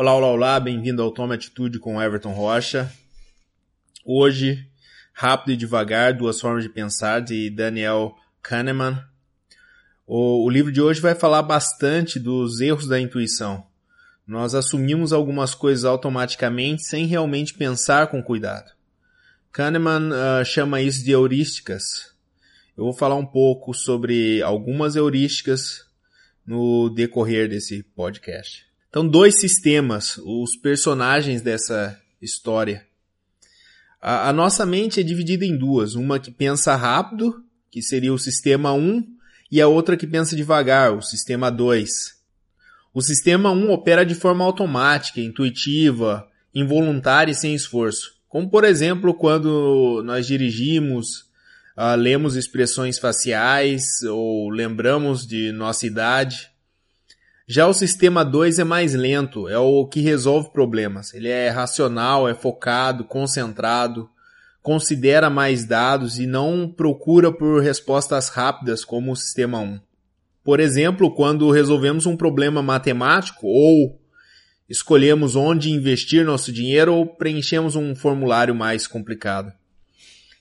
Olá, olá, olá, bem-vindo ao Tome Atitude com Everton Rocha. Hoje, Rápido e Devagar, Duas Formas de Pensar, de Daniel Kahneman. O, o livro de hoje vai falar bastante dos erros da intuição. Nós assumimos algumas coisas automaticamente sem realmente pensar com cuidado. Kahneman uh, chama isso de heurísticas. Eu vou falar um pouco sobre algumas heurísticas no decorrer desse podcast. Então, dois sistemas, os personagens dessa história. A, a, nossa mente é dividida em duas. Uma que pensa rápido, que seria o sistema 1, e a outra que pensa devagar, o sistema 2. O sistema 1 opera de forma automática, intuitiva, involuntária e sem esforço. Como, por exemplo, quando nós dirigimos, uh, lemos expressões faciais ou lembramos de nossa idade. Já o sistema 2 é mais lento, é o que resolve problemas. Ele é racional, é focado, concentrado, considera mais dados e não procura por respostas rápidas como o sistema 1. Por exemplo, quando resolvemos um problema matemático ou escolhemos onde investir nosso dinheiro ou preenchemos um formulário mais complicado.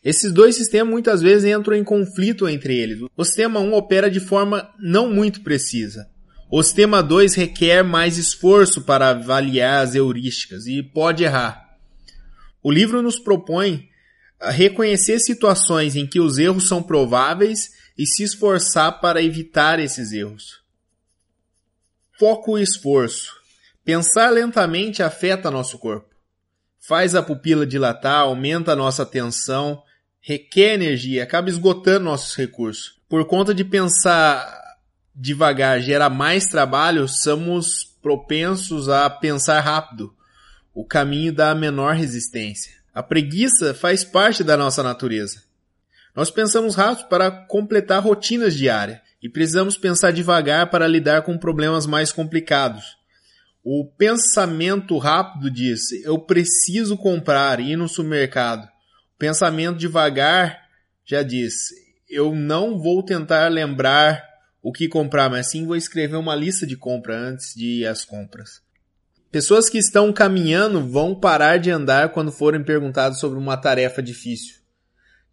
Esses dois sistemas muitas vezes entram em conflito entre eles. O sistema 1 opera de forma não muito precisa. O sistema 2 requer mais esforço para avaliar as heurísticas e pode errar. O livro nos propõe reconhecer situações em que os erros são prováveis e se esforçar para evitar esses erros. Foco e esforço. Pensar lentamente afeta nosso corpo. Faz a pupila dilatar, aumenta nossa atenção, requer energia, acaba esgotando nossos recursos. Por conta de pensar devagar gera mais trabalho, somos propensos a pensar rápido, o caminho da menor resistência. A preguiça faz parte da nossa natureza. Nós pensamos rápido para completar rotinas diárias e precisamos pensar devagar para lidar com problemas mais complicados. O pensamento rápido diz: eu preciso comprar e ir no supermercado. O pensamento devagar já diz: eu não vou tentar lembrar o que comprar, mas sim vou escrever uma lista de compra antes de ir às compras. Pessoas que estão caminhando vão parar de andar quando forem perguntados sobre uma tarefa difícil.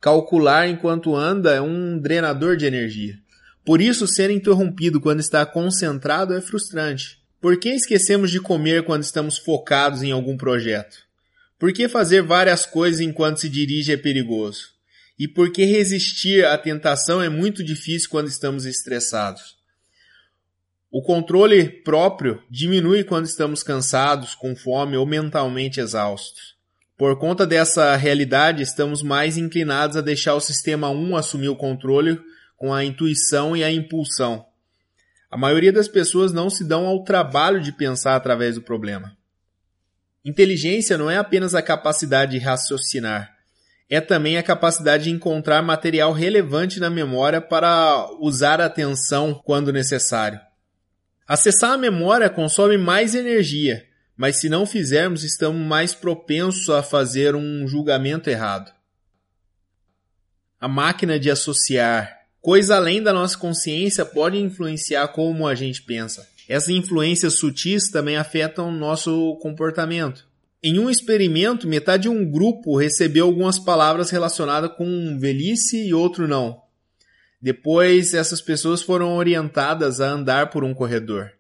Calcular enquanto anda é um drenador de energia. Por isso, ser interrompido quando está concentrado é frustrante. Por que esquecemos de comer quando estamos focados em algum projeto? Por que fazer várias coisas enquanto se dirige é perigoso? E porque resistir à tentação é muito difícil quando estamos estressados. O controle próprio diminui quando estamos cansados, com fome ou mentalmente exaustos. Por conta dessa realidade, estamos mais inclinados a deixar o sistema 1 assumir o controle com a intuição e a impulsão. A maioria das pessoas não se dão ao trabalho de pensar através do problema. Inteligência não é apenas a capacidade de raciocinar, é também a capacidade de encontrar material relevante na memória para usar a atenção quando necessário. Acessar a memória consome mais energia, mas se não fizermos, estamos mais propensos a fazer um julgamento errado. A máquina de associar coisa além da nossa consciência pode influenciar como a gente pensa. Essas influências sutis também afetam nosso comportamento. Em um experimento, metade de um grupo recebeu algumas palavras relacionadas com velhice e outro não. Depois, essas pessoas foram orientadas a andar por um corredor.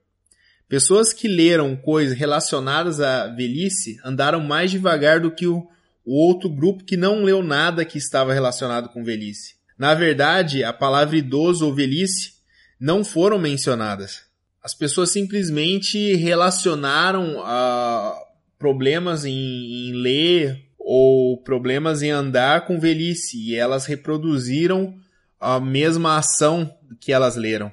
Pessoas que leram coisas relacionadas à velhice andaram mais devagar do que o, outro grupo que não leu nada que estava relacionado com velhice. Na verdade, a palavra idoso ou velhice não foram mencionadas. As pessoas simplesmente relacionaram a, problemas em, em ler ou problemas em andar com velhice e elas reproduziram a mesma ação que elas leram.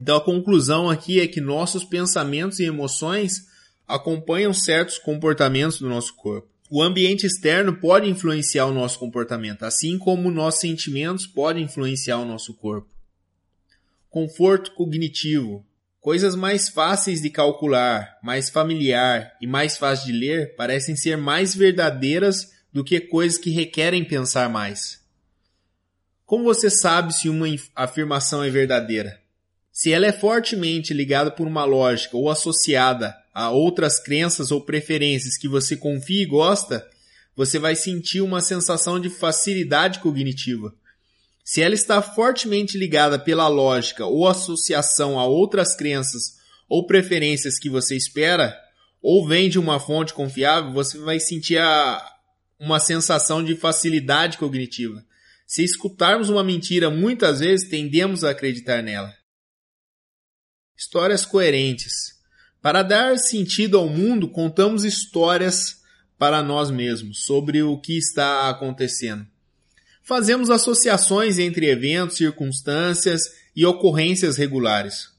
Então a conclusão aqui é que nossos pensamentos e emoções acompanham certos comportamentos do nosso corpo. O ambiente externo pode influenciar o nosso comportamento, assim como nossos sentimentos podem influenciar o nosso corpo. Conforto cognitivo. Coisas mais fáceis de calcular, mais familiar e mais fáceis de ler parecem ser mais verdadeiras do que coisas que requerem pensar mais. Como você sabe se uma afirmação é verdadeira? Se ela é fortemente ligada por uma lógica ou associada a outras crenças ou preferências que você confia e gosta, você vai sentir uma sensação de facilidade cognitiva. Se ela está fortemente ligada pela lógica ou associação a outras crenças ou preferências que você espera, ou vem de uma fonte confiável, você vai sentir a, uma sensação de facilidade cognitiva. Se escutarmos uma mentira muitas vezes, tendemos a acreditar nela. Histórias coerentes. Para dar sentido ao mundo, contamos histórias para nós mesmos sobre o que está acontecendo. Fazemos associações entre eventos, circunstâncias e ocorrências regulares.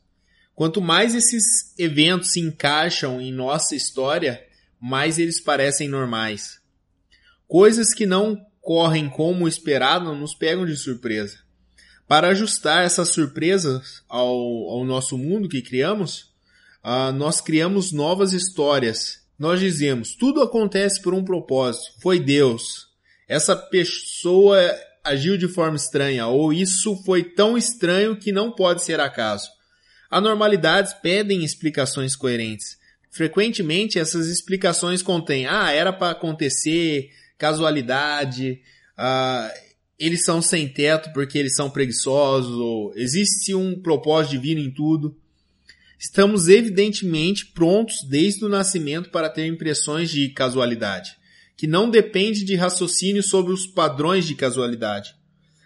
Quanto mais esses eventos se encaixam em nossa história, mais eles parecem normais. Coisas que não correm como esperado nos pegam de surpresa. Para ajustar essas surpresas ao, ao nosso mundo que criamos, uh, nós criamos novas histórias. Nós dizemos: tudo acontece por um propósito. Foi Deus. Essa pessoa agiu de forma estranha, ou isso foi tão estranho que não pode ser acaso. Anormalidades pedem explicações coerentes. Frequentemente essas explicações contêm: ah, era para acontecer, casualidade, ah, eles são sem teto porque eles são preguiçosos, ou existe um propósito divino em tudo. Estamos evidentemente prontos desde o nascimento para ter impressões de casualidade, que não depende de raciocínio sobre os padrões de casualidade.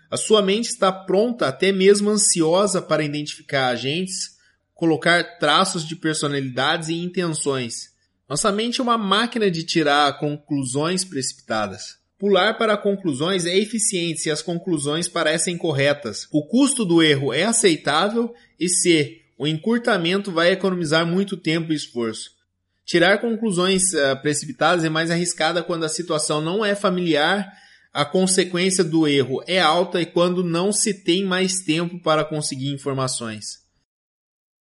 A sua mente está pronta, até mesmo ansiosa, para identificar agentes, colocar traços de personalidades e intenções. Nossa mente é uma máquina de tirar conclusões precipitadas. Pular para conclusões é eficiente se as conclusões parecem corretas. O custo do erro é aceitável e se o encurtamento vai economizar muito tempo e esforço. Tirar conclusões uh, precipitadas é mais arriscada quando a situação não é familiar, a consequência do erro é alta e quando não se tem mais tempo para conseguir informações.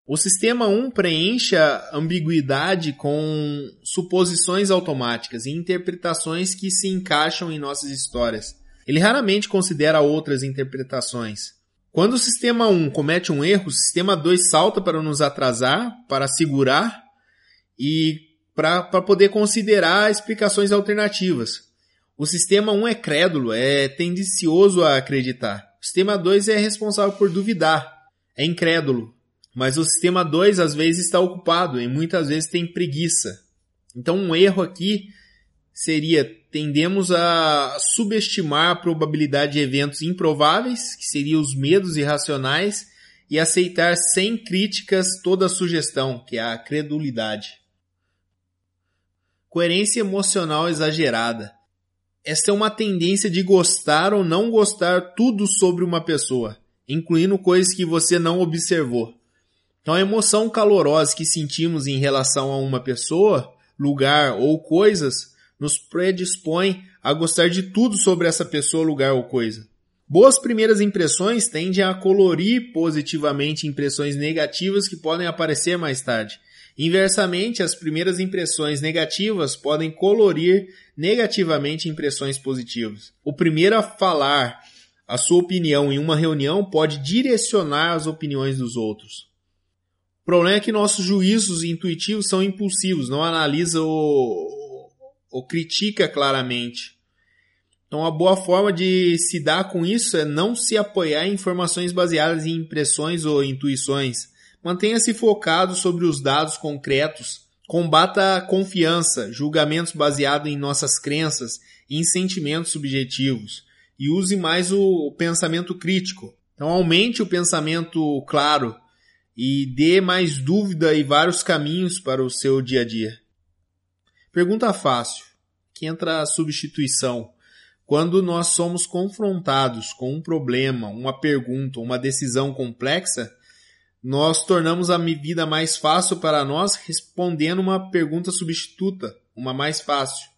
O sistema 1 preenche a ambiguidade com suposições automáticas e interpretações que se encaixam em nossas histórias. Ele raramente considera outras interpretações. Quando o sistema 1 comete um erro, o sistema 2 salta para nos atrasar, para segurar e para poder considerar explicações alternativas. O sistema 1 é crédulo, é tendencioso a acreditar. O sistema 2 é responsável por duvidar, é incrédulo, mas o sistema 2 às vezes está ocupado e muitas vezes tem preguiça. Então um erro aqui seria tendemos a subestimar a probabilidade de eventos improváveis, que seriam os medos irracionais, e aceitar sem críticas toda sugestão, que é a credulidade. Coerência emocional exagerada. Esta é uma tendência de gostar ou não gostar tudo sobre uma pessoa, incluindo coisas que você não observou. Então a emoção calorosa que sentimos em relação a uma pessoa, lugar ou coisas nos predispõe a gostar de tudo sobre essa pessoa, lugar ou coisa. Boas primeiras impressões tendem a colorir positivamente impressões negativas que podem aparecer mais tarde. Inversamente, as primeiras impressões negativas podem colorir negativamente impressões positivas. O primeiro a falar a sua opinião em uma reunião pode direcionar as opiniões dos outros. O problema é que nossos juízos intuitivos são impulsivos, não analisa ou, ou critica claramente. Então, a boa forma de se dar com isso é não se apoiar em informações baseadas em impressões ou intuições. Mantenha-se focado sobre os dados concretos. Combata a confiança, julgamentos baseados em nossas crenças e em sentimentos subjetivos. E use mais o pensamento crítico. Então, aumente o pensamento claro e dê mais dúvida e vários caminhos para o seu dia a dia. Pergunta fácil, que entra a substituição. Quando nós somos confrontados com um problema, uma pergunta, uma decisão complexa, nós tornamos a vida mais fácil para nós respondendo uma pergunta substituta, uma mais fácil.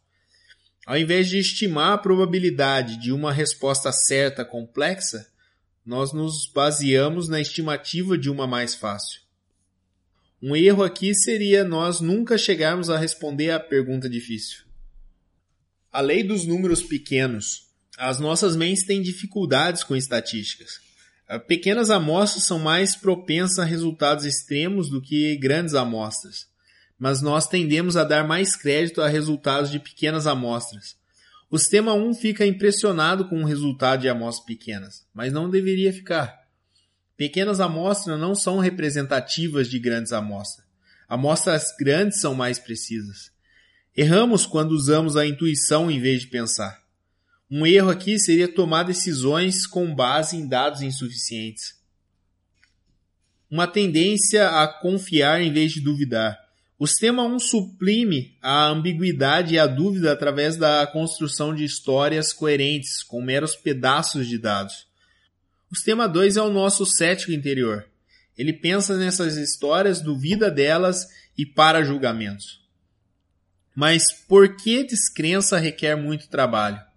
Ao invés de estimar a probabilidade de uma resposta certa complexa, nós nos baseamos na estimativa de uma mais fácil. Um erro aqui seria nós nunca chegarmos a responder à pergunta difícil. A lei dos números pequenos. As nossas mentes têm dificuldades com estatísticas. Pequenas amostras são mais propensas a resultados extremos do que grandes amostras, mas nós tendemos a dar mais crédito a resultados de pequenas amostras. O sistema 1 fica impressionado com o resultado de amostras pequenas, mas não deveria ficar. Pequenas amostras não são representativas de grandes amostras. Amostras grandes são mais precisas. Erramos quando usamos a intuição em vez de pensar. Um erro aqui seria tomar decisões com base em dados insuficientes. Uma tendência a confiar em vez de duvidar. O sistema 1 suprime a ambiguidade e a dúvida através da construção de histórias coerentes com meros pedaços de dados. O sistema 2 é o nosso cético interior. Ele pensa nessas histórias, duvida delas e para julgamentos. Mas por que descrença requer muito trabalho?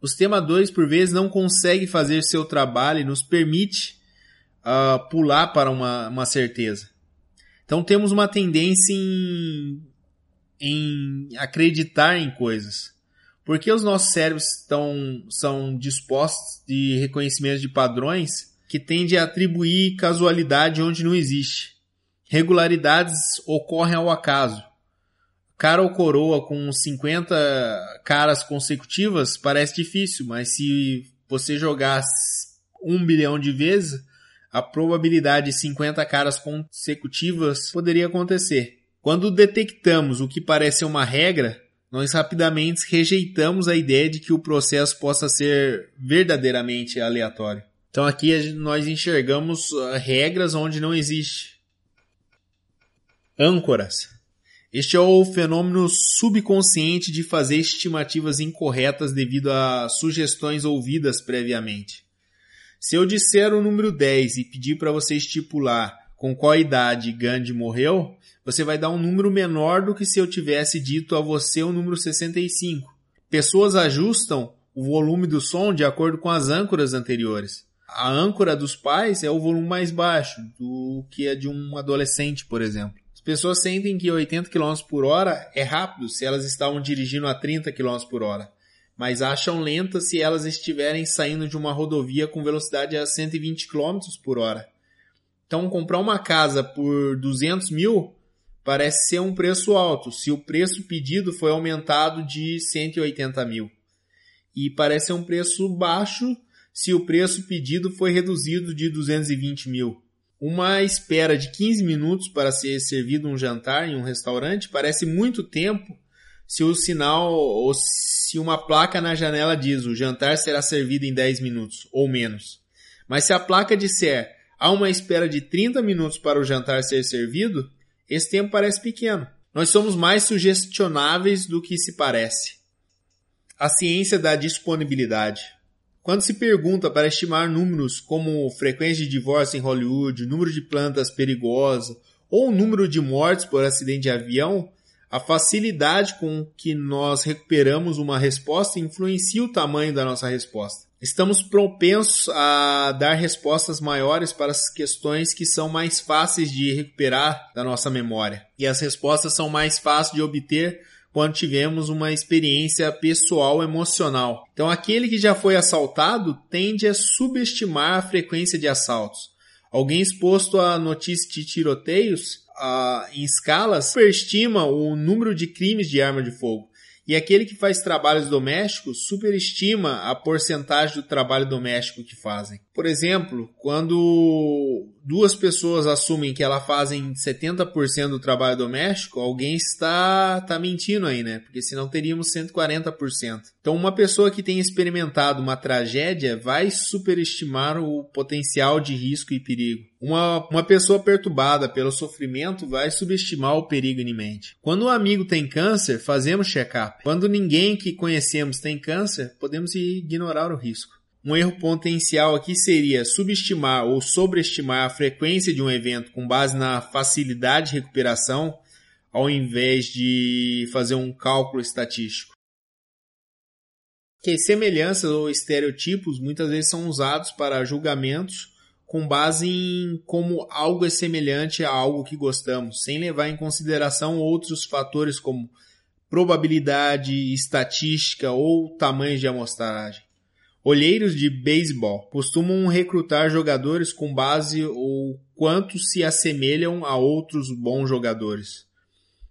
O sistema 2, por vezes, não consegue fazer seu trabalho e nos permite uh, pular para uma, uma certeza. Então temos uma tendência em, em acreditar em coisas. Porque os nossos cérebros estão, são dispostos de reconhecimento de padrões que tende a atribuir casualidade onde não existe. Regularidades ocorrem ao acaso cara ou coroa com 50 caras consecutivas parece difícil, mas se você jogar um bilhão de vezes, a probabilidade de 50 caras consecutivas poderia acontecer. Quando detectamos o que parece uma regra, nós rapidamente rejeitamos a ideia de que o processo possa ser verdadeiramente aleatório. Então aqui nós enxergamos ah, regras onde não existe. Âncoras. Este é o fenômeno subconsciente de fazer estimativas incorretas devido a sugestões ouvidas previamente. Se eu disser o número 10 e pedir para você estipular com qual idade Gandhi morreu, você vai dar um número menor do que se eu tivesse dito a você o número 65. Pessoas ajustam o volume do som de acordo com as âncoras anteriores. A âncora dos pais é o volume mais baixo do que a de um adolescente, por exemplo. As pessoas sentem que 80 km por hora é rápido se elas estavam dirigindo a 30 km por hora, mas acham lenta se elas estiverem saindo de uma rodovia com velocidade a 120 km por hora. Então, comprar uma casa por 200 mil parece ser um preço alto, se o preço pedido foi aumentado de 180 mil. E parece ser um preço baixo se o preço pedido foi reduzido de 220 mil. Uma espera de 15 minutos para ser servido um jantar em um restaurante parece muito tempo se o sinal ou se uma placa na janela diz o jantar será servido em 10 minutos ou menos. Mas se a placa disser há uma espera de 30 minutos para o jantar ser servido, esse tempo parece pequeno. Nós somos mais sugestionáveis do que se parece. A ciência da disponibilidade. Quando se pergunta para estimar números como frequência de divórcio em Hollywood, número de plantas perigosas ou número de mortes por acidente de avião, a facilidade com que nós recuperamos uma resposta influencia o tamanho da nossa resposta. Estamos propensos a dar respostas maiores para as questões que são mais fáceis de recuperar da nossa memória. E as respostas são mais fáceis de obter quando tivemos uma experiência pessoal emocional. Então, aquele que já foi assaltado tende a subestimar a frequência de assaltos. Alguém exposto a notícias de tiroteios uh, em escalas superestima o número de crimes de arma de fogo. E aquele que faz trabalhos domésticos superestima a porcentagem do trabalho doméstico que fazem. Por exemplo, quando duas pessoas assumem que elas fazem 70% do trabalho doméstico, alguém está, está mentindo aí, né? Porque senão teríamos 140%. Então, uma pessoa que tem experimentado uma tragédia vai superestimar o potencial de risco e perigo. Uma, uma pessoa perturbada pelo sofrimento vai subestimar o perigo em mente. Quando um amigo tem câncer, fazemos check-up. Quando ninguém que conhecemos tem câncer, podemos ignorar o risco. Um erro potencial aqui seria subestimar ou sobreestimar a frequência de um evento com base na facilidade de recuperação, ao invés de fazer um cálculo estatístico. Que semelhanças ou estereotipos muitas vezes são usados para julgamentos com base em como algo é semelhante a algo que gostamos, sem levar em consideração outros fatores como probabilidade, estatística ou tamanho de amostragem. Olheiros de beisebol costumam recrutar jogadores com base ou quanto se assemelham a outros bons jogadores.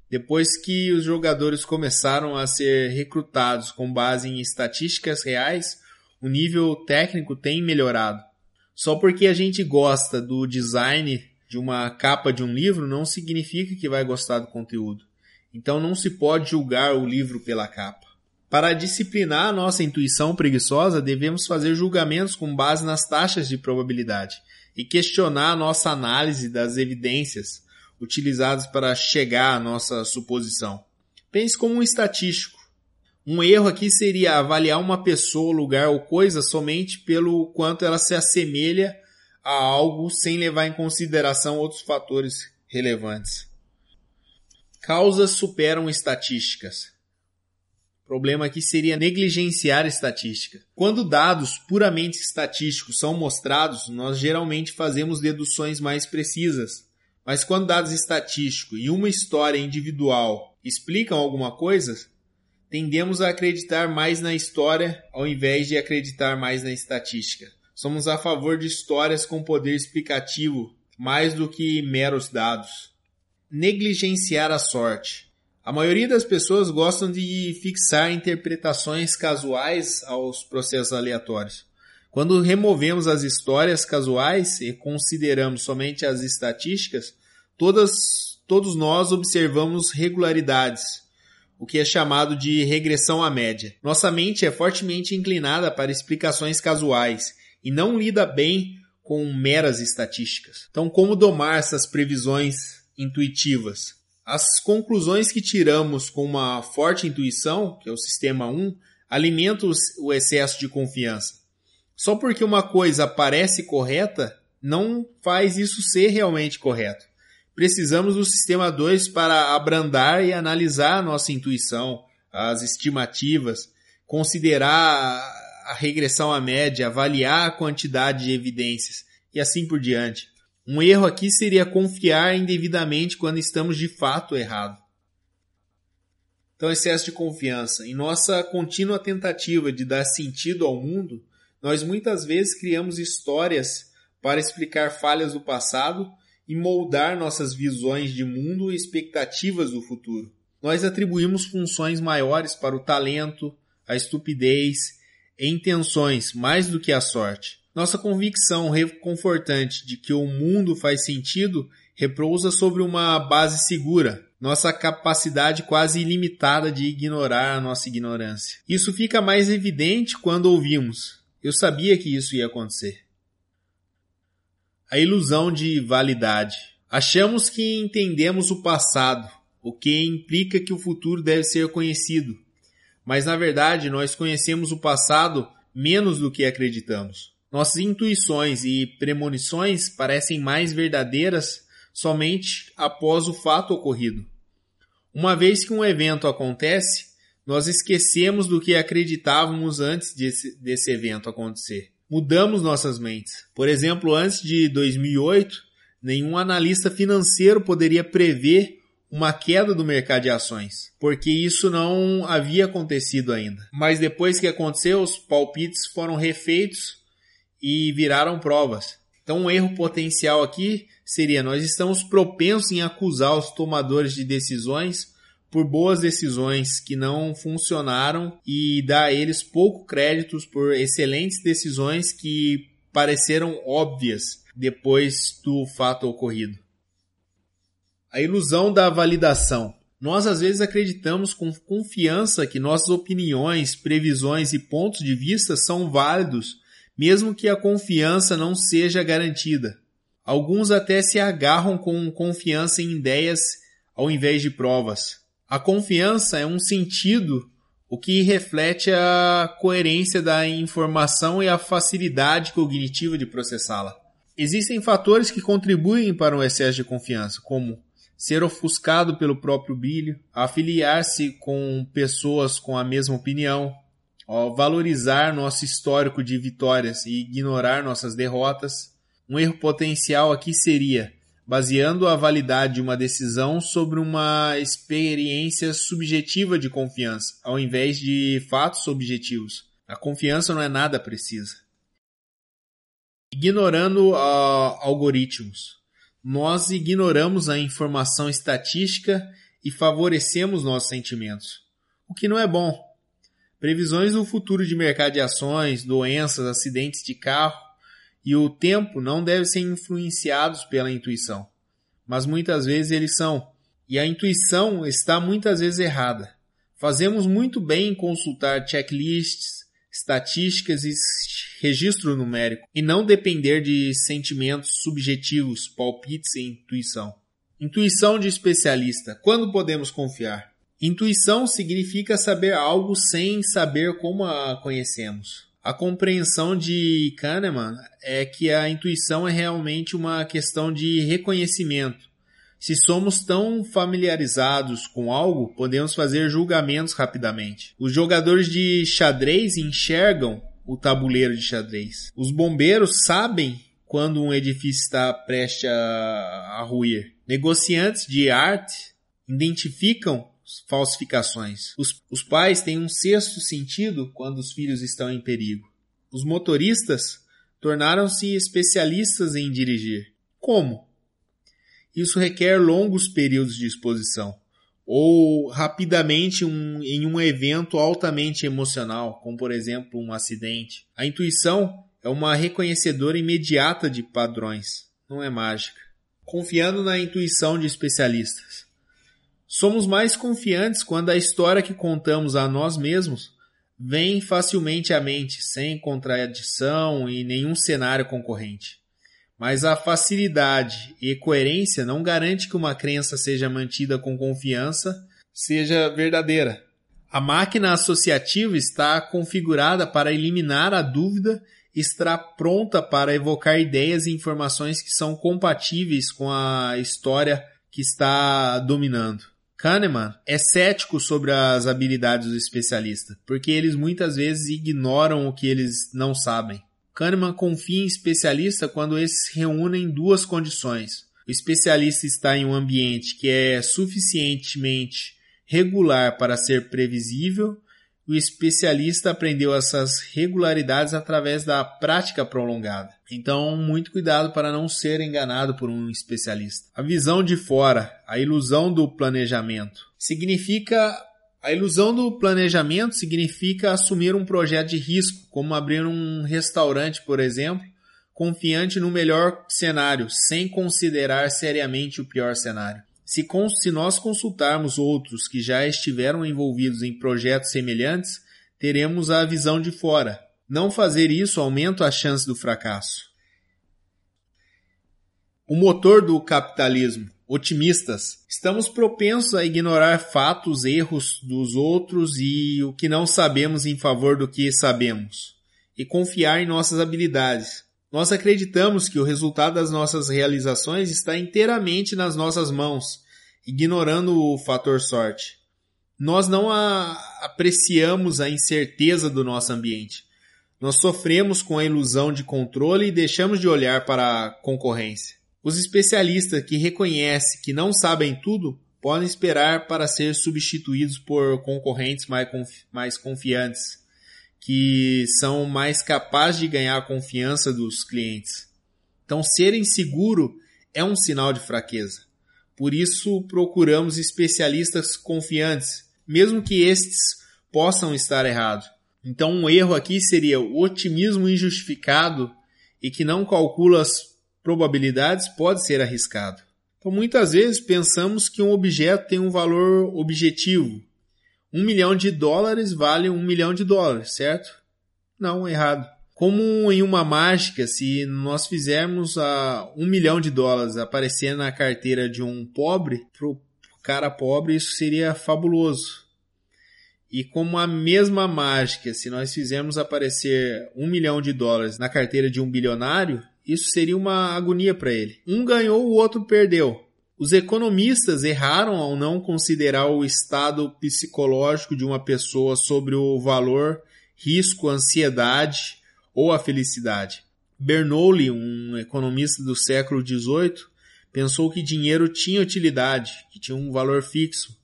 Depois que os jogadores começaram a ser recrutados com base em estatísticas reais, o nível técnico tem melhorado. Só porque a gente gosta do design de uma capa de um livro não significa que vai gostar do conteúdo. Então não se pode julgar o livro pela capa. Para disciplinar a nossa intuição preguiçosa, devemos fazer julgamentos com base nas taxas de probabilidade e questionar a nossa análise das evidências utilizadas para chegar à nossa suposição. Pense como um estatístico. Um erro aqui seria avaliar uma pessoa, lugar ou coisa somente pelo quanto ela se assemelha a algo sem levar em consideração outros fatores relevantes. Causas superam estatísticas. Problema aqui seria negligenciar estatística. Quando dados puramente estatísticos são mostrados, nós geralmente fazemos deduções mais precisas. Mas quando dados estatísticos e uma história individual explicam alguma coisa, tendemos a acreditar mais na história ao invés de acreditar mais na estatística. Somos a favor de histórias com poder explicativo mais do que meros dados. Negligenciar a sorte. A maioria das pessoas gostam de fixar interpretações casuais aos processos aleatórios. Quando removemos as histórias casuais e consideramos somente as estatísticas, todas, todos nós observamos regularidades, o que é chamado de regressão à média. Nossa mente é fortemente inclinada para explicações casuais e não lida bem com meras estatísticas. Então, como domar essas previsões intuitivas? As conclusões que tiramos com uma forte intuição, que é o sistema 1, alimentam o excesso de confiança. Só porque uma coisa parece correta, não faz isso ser realmente correto precisamos do sistema 2 para abrandar e analisar a nossa intuição, as estimativas, considerar a regressão à média, avaliar a quantidade de evidências e assim por diante. Um erro aqui seria confiar indevidamente quando estamos de fato errado. Então, excesso de confiança. Em nossa contínua tentativa de dar sentido ao mundo, nós muitas vezes criamos histórias para explicar falhas do passado e moldar nossas visões de mundo e expectativas do futuro. Nós atribuímos funções maiores para o talento, a estupidez e intenções mais do que a sorte. Nossa convicção reconfortante de que o mundo faz sentido repousa sobre uma base segura, nossa capacidade quase ilimitada de ignorar a nossa ignorância. Isso fica mais evidente quando ouvimos. Eu sabia que isso ia acontecer a ilusão de validade. Achamos que entendemos o passado, o que implica que o futuro deve ser conhecido. Mas na verdade, nós conhecemos o passado menos do que acreditamos. Nossas intuições e premonições parecem mais verdadeiras somente após o fato ocorrido. Uma vez que um evento acontece, nós esquecemos do que acreditávamos antes desse, desse evento acontecer mudamos nossas mentes. Por exemplo, antes de 2008, nenhum analista financeiro poderia prever uma queda do mercado de ações, porque isso não havia acontecido ainda. Mas depois que aconteceu, os palpites foram refeitos e viraram provas. Então, um erro potencial aqui seria: nós estamos propensos em acusar os tomadores de decisões por boas decisões que não funcionaram e dar a eles pouco créditos por excelentes decisões que pareceram óbvias depois do fato ocorrido. A ilusão da validação. Nós às vezes acreditamos com confiança que nossas opiniões, previsões e pontos de vista são válidos, mesmo que a confiança não seja garantida. Alguns até se agarram com confiança em ideias ao invés de provas. A confiança é um sentido o que reflete a coerência da informação e a facilidade cognitiva de processá-la. Existem fatores que contribuem para o excesso de confiança, como ser ofuscado pelo próprio brilho, afiliar-se com pessoas com a mesma opinião, valorizar nosso histórico de vitórias e ignorar nossas derrotas. Um erro potencial aqui seria baseando a validade de uma decisão sobre uma experiência subjetiva de confiança, ao invés de fatos objetivos. A confiança não é nada precisa. Ignorando uh, algoritmos. Nós ignoramos a informação estatística e favorecemos nossos sentimentos, o que não é bom. Previsões do futuro de mercado de ações, doenças, acidentes de carro e o tempo não devem ser influenciados pela intuição, mas muitas vezes eles são, e a intuição está muitas vezes errada. Fazemos muito bem em consultar checklists, estatísticas e registro numérico, e não depender de sentimentos subjetivos, palpites e intuição. Intuição de especialista. Quando podemos confiar? Intuição significa saber algo sem saber como a conhecemos. A compreensão de Kahneman é que a intuição é realmente uma questão de reconhecimento. Se somos tão familiarizados com algo, podemos fazer julgamentos rapidamente. Os jogadores de xadrez enxergam o tabuleiro de xadrez. Os bombeiros sabem quando um edifício está prestes a, a ruir. Negociantes de arte identificam falsificações. Os, os pais têm um sexto sentido quando os filhos estão em perigo. Os motoristas tornaram-se especialistas em dirigir. Como? Isso requer longos períodos de exposição ou rapidamente um, em um evento altamente emocional, como por exemplo um acidente. A intuição é uma reconhecedora imediata de padrões, não é mágica. Confiando na intuição de especialistas. Somos mais confiantes quando a história que contamos a nós mesmos vem facilmente à mente, sem contradição e nenhum cenário concorrente. Mas a facilidade e coerência não garante que uma crença seja mantida com confiança, seja verdadeira. A máquina associativa está configurada para eliminar a dúvida e está pronta para evocar ideias e informações que são compatíveis com a história que está dominando. Kahneman é cético sobre as habilidades do especialista, porque eles muitas vezes ignoram o que eles não sabem. Kahneman confia em especialista quando se reúnem duas condições. O especialista está em um ambiente que é suficientemente regular para ser previsível o especialista aprendeu essas regularidades através da prática prolongada. Então, muito cuidado para não ser enganado por um especialista. A visão de fora, a ilusão do planejamento, significa a ilusão do planejamento significa assumir um projeto de risco, como abrir um restaurante, por exemplo, confiante no melhor cenário, sem considerar seriamente o pior cenário. Se, se nós consultarmos outros que já estiveram envolvidos em projetos semelhantes, teremos a visão de fora. Não fazer isso aumenta a chance do fracasso. O motor do capitalismo. Otimistas. Estamos propensos a ignorar fatos, erros dos outros e o que não sabemos em favor do que sabemos, e confiar em nossas habilidades. Nós acreditamos que o resultado das nossas realizações está inteiramente nas nossas mãos, ignorando o fator sorte. Nós não apreciamos a incerteza do nosso ambiente. Nós sofremos com a ilusão de controle e deixamos de olhar para a concorrência. Os especialistas que reconhecem que não sabem tudo podem esperar para ser substituídos por concorrentes mais confiantes que são mais capazes de ganhar a confiança dos clientes. Então, ser inseguro é um sinal de fraqueza. Por isso, procuramos especialistas confiantes, mesmo que estes possam estar errados. Então, um erro aqui seria o otimismo injustificado e que não calcula as probabilidades pode ser arriscado. Então, muitas vezes pensamos que um objeto tem um valor objetivo, um milhão de dólares vale um milhão de dólares, certo? Não, errado. Como em uma mágica, se nós fizermos a um milhão de dólares aparecer na carteira de um pobre, pro cara pobre isso seria fabuloso. E como a mesma mágica, se nós fizermos aparecer um milhão de dólares na carteira de um bilionário, isso seria uma agonia para ele. Um ganhou, o outro perdeu. Os economistas erraram ao não considerar o estado psicológico de uma pessoa sobre o valor, risco, ansiedade ou a felicidade. Bernoulli, um economista do século XVIII, pensou que dinheiro tinha utilidade, que tinha um valor fixo,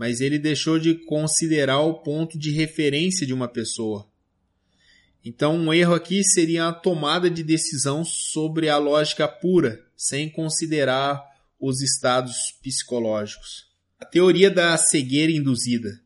mas ele deixou de considerar o ponto de referência de uma pessoa. Então, um erro aqui seria a tomada de decisão sobre a lógica pura, sem considerar os estados psicológicos. A teoria da cegueira induzida.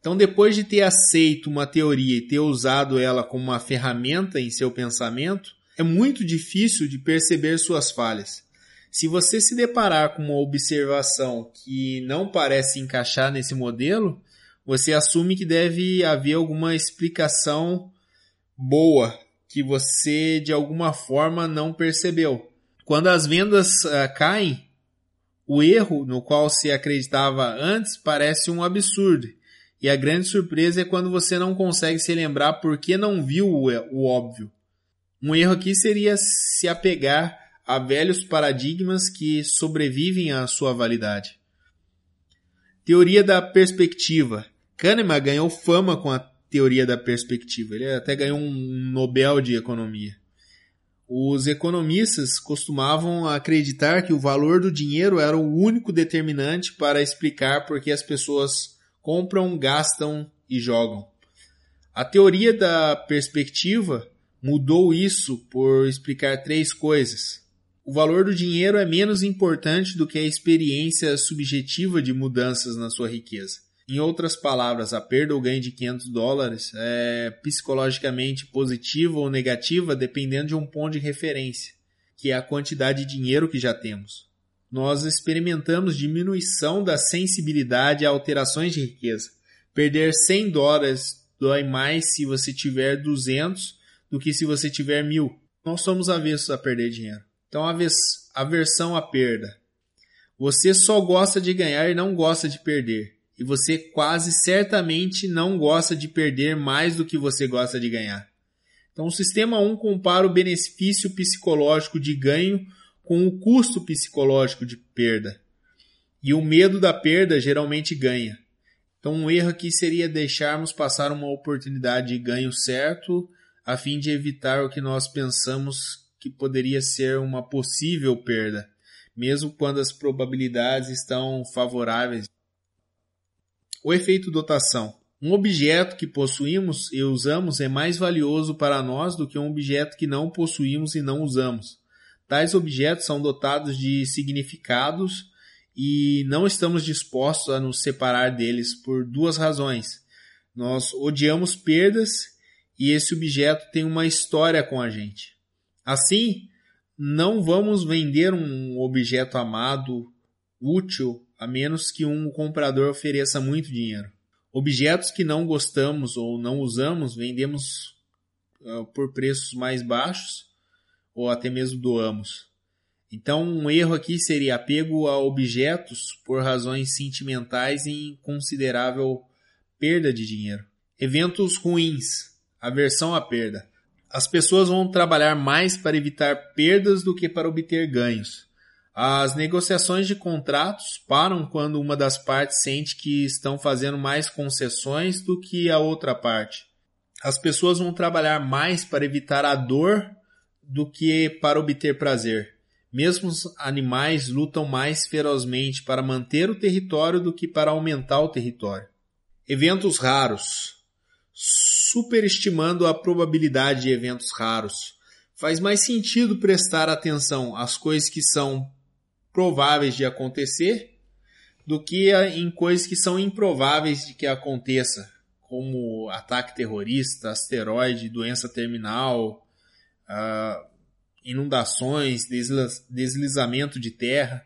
Então, depois de ter aceito uma teoria e ter usado ela como uma ferramenta em seu pensamento, é muito difícil de perceber suas falhas. Se você se deparar com uma observação que não parece encaixar nesse modelo, você assume que deve haver alguma explicação boa que você de alguma forma não percebeu. Quando as vendas uh, caem, o erro no qual se acreditava antes parece um absurdo. E a grande surpresa é quando você não consegue se lembrar por que não viu o, o óbvio. Um erro aqui seria se apegar a velhos paradigmas que sobrevivem à sua validade. Teoria da perspectiva. Kahneman ganhou fama com a teoria da perspectiva. Ele até ganhou um Nobel de economia. Os economistas costumavam acreditar que o valor do dinheiro era o único determinante para explicar por que as pessoas compram, gastam e jogam. A teoria da perspectiva mudou isso por explicar três coisas. O valor do dinheiro é menos importante do que a experiência subjetiva de mudanças na sua riqueza. Em outras palavras, a perda ou ganho de 500 dólares é psicologicamente positiva ou negativa dependendo de um ponto de referência, que é a quantidade de dinheiro que já temos. Nós experimentamos diminuição da sensibilidade a alterações de riqueza. Perder 100 dólares dói mais se você tiver 200 do que se você tiver mil. Nós somos avessos a perder dinheiro. Então, aversão à perda. Você só gosta de ganhar e não gosta de perder e você quase certamente não gosta de perder mais do que você gosta de ganhar. Então, o sistema 1 compara o benefício psicológico de ganho com o custo psicológico de perda. E o medo da perda geralmente ganha. Então, um erro aqui seria deixarmos passar uma oportunidade de ganho certo a fim de evitar o que nós pensamos que poderia ser uma possível perda, mesmo quando as probabilidades estão favoráveis. O efeito dotação. Um objeto que possuímos e usamos é mais valioso para nós do que um objeto que não possuímos e não usamos. Tais objetos são dotados de significados e não estamos dispostos a nos separar deles por duas razões. Nós odiamos perdas e esse objeto tem uma história com a gente. Assim, não vamos vender um objeto amado, útil a menos que um comprador ofereça muito dinheiro. Objetos que não gostamos ou não usamos, vendemos uh, por preços mais baixos ou até mesmo doamos. Então, um erro aqui seria apego a objetos por razões sentimentais e considerável perda de dinheiro. Eventos ruins, aversão à perda. As pessoas vão trabalhar mais para evitar perdas do que para obter ganhos. As negociações de contratos param quando uma das partes sente que estão fazendo mais concessões do que a outra parte. As pessoas vão trabalhar mais para evitar a dor do que para obter prazer. Mesmo os animais lutam mais ferozmente para manter o território do que para aumentar o território. Eventos raros. Superestimando a probabilidade de eventos raros. Faz mais sentido prestar atenção às coisas que são prováveis de acontecer do que em coisas que são improváveis de que aconteça, como ataque terrorista, asteroide, doença terminal, uh, inundações, deslizamento de terra.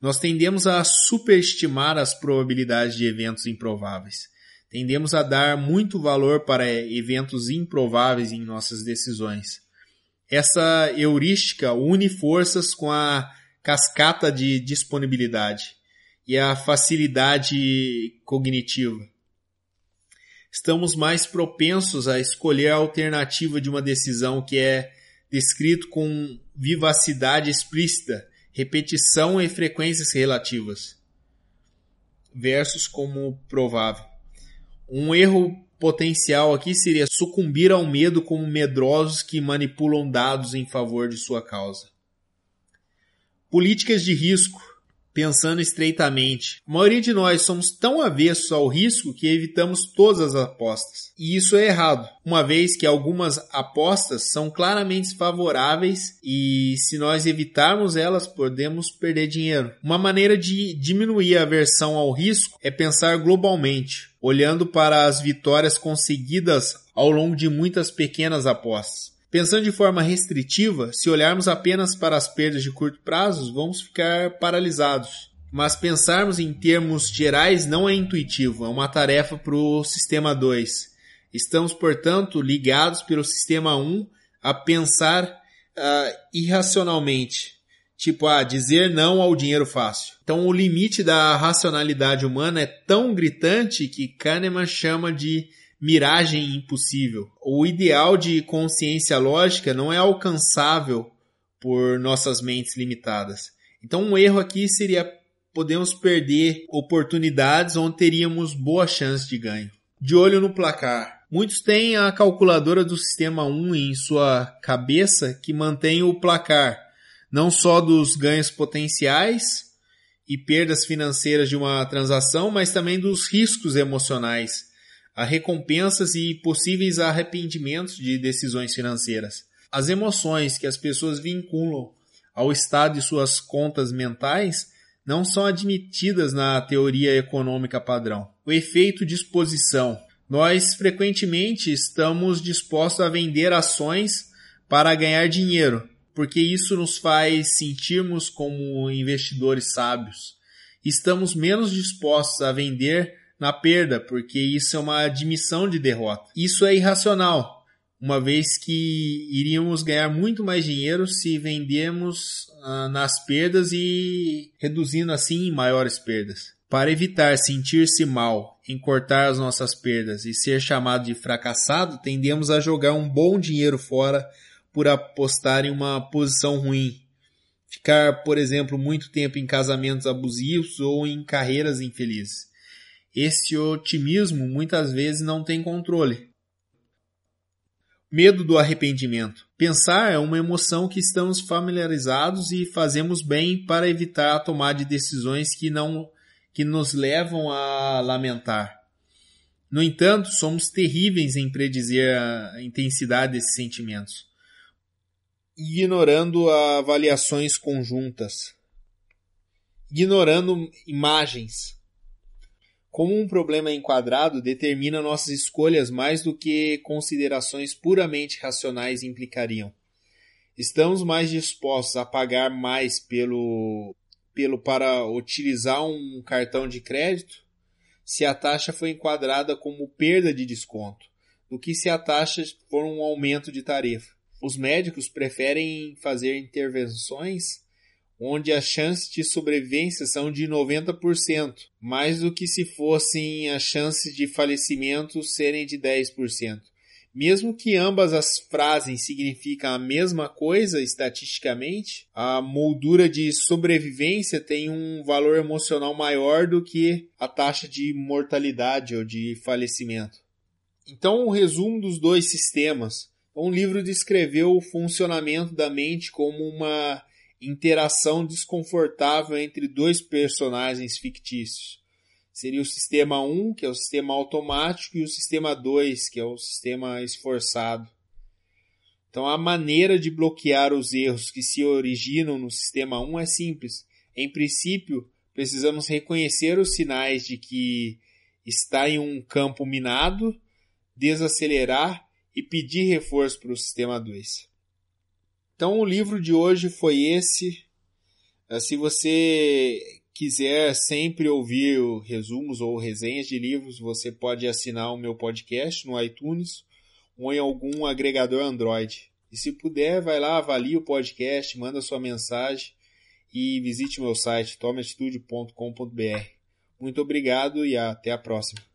Nós tendemos a superestimar as probabilidades de eventos improváveis. Tendemos a dar muito valor para eventos improváveis em nossas decisões. Essa heurística une forças com a cascata de disponibilidade e a facilidade cognitiva. Estamos mais propensos a escolher a alternativa de uma decisão que é descrito com vivacidade explícita, repetição e frequências relativas, versus como provável. Um erro potencial aqui seria sucumbir ao medo como medrosos que manipulam dados em favor de sua causa. Políticas de risco. Pensando estreitamente. A maioria de nós somos tão avessos ao risco que evitamos todas as apostas. E isso é errado, uma vez que algumas apostas são claramente favoráveis e se nós evitarmos elas, podemos perder dinheiro. Uma maneira de diminuir a aversão ao risco é pensar globalmente, olhando para as vitórias conseguidas ao longo de muitas pequenas apostas. Pensando de forma restritiva, se olharmos apenas para as perdas de curto prazo, vamos ficar paralisados. Mas pensarmos em termos gerais não é intuitivo, é uma tarefa para o sistema 2. Estamos, portanto, ligados pelo sistema 1 a pensar uh, irracionalmente, tipo a ah, dizer não ao dinheiro fácil. Então, o limite da racionalidade humana é tão gritante que Kahneman chama de miragem impossível. O ideal de consciência lógica não é alcançável por nossas mentes limitadas. Então, um erro aqui seria podemos perder oportunidades onde teríamos boa chance de ganho. De olho no placar. Muitos têm a calculadora do sistema 1 em sua cabeça que mantém o placar, não só dos ganhos potenciais e perdas financeiras de uma transação, mas também dos riscos emocionais a recompensas e possíveis arrependimentos de decisões financeiras. As emoções que as pessoas vinculam ao estado de suas contas mentais não são admitidas na teoria econômica padrão. O efeito de exposição. Nós frequentemente estamos dispostos a vender ações para ganhar dinheiro, porque isso nos faz sentirmos como investidores sábios. Estamos menos dispostos a vender na perda, porque isso é uma admissão de derrota. Isso é irracional, uma vez que iríamos ganhar muito mais dinheiro se vendermos ah, nas perdas e reduzindo assim maiores perdas. Para evitar sentir-se mal em cortar as nossas perdas e ser chamado de fracassado, tendemos a jogar um bom dinheiro fora por apostar em uma posição ruim. Ficar, por exemplo, muito tempo em casamentos abusivos ou em carreiras infelizes. Esse otimismo muitas vezes não tem controle. Medo do arrependimento. Pensar é uma emoção que estamos familiarizados e fazemos bem para evitar a tomada de decisões que não que nos levam a lamentar. No entanto, somos terríveis em predizer a intensidade desses sentimentos, ignorando avaliações conjuntas, ignorando imagens, como um problema enquadrado determina nossas escolhas mais do que considerações puramente racionais implicariam. Estamos mais dispostos a pagar mais pelo, pelo para utilizar um cartão de crédito se a taxa for enquadrada como perda de desconto, do que se a taxa for um aumento de tarifa. Os médicos preferem fazer intervenções onde as chances de sobrevivência são de 90%, mais do que se fossem as chances de falecimento serem de 10%. Mesmo que ambas as frases significam a mesma coisa estatisticamente, a moldura de sobrevivência tem um valor emocional maior do que a taxa de mortalidade ou de falecimento. Então, o resumo dos dois sistemas. Um livro descreveu o funcionamento da mente como uma interação desconfortável entre dois personagens fictícios. Seria o sistema 1, que é o sistema automático, e o sistema 2, que é o sistema esforçado. Então, a maneira de bloquear os erros que se originam no sistema 1 é simples. Em princípio, precisamos reconhecer os sinais de que está em um campo minado, desacelerar e pedir reforço para o sistema 2. Então o livro de hoje foi esse. Eh, se você quiser sempre ouvir resumos ou resenhas de livros, você pode assinar o meu podcast no iTunes ou em algum agregador Android. E se puder, vai lá, avalie o podcast, manda sua mensagem e visite meu site tomeatitude.com.br. Muito obrigado e até a próxima.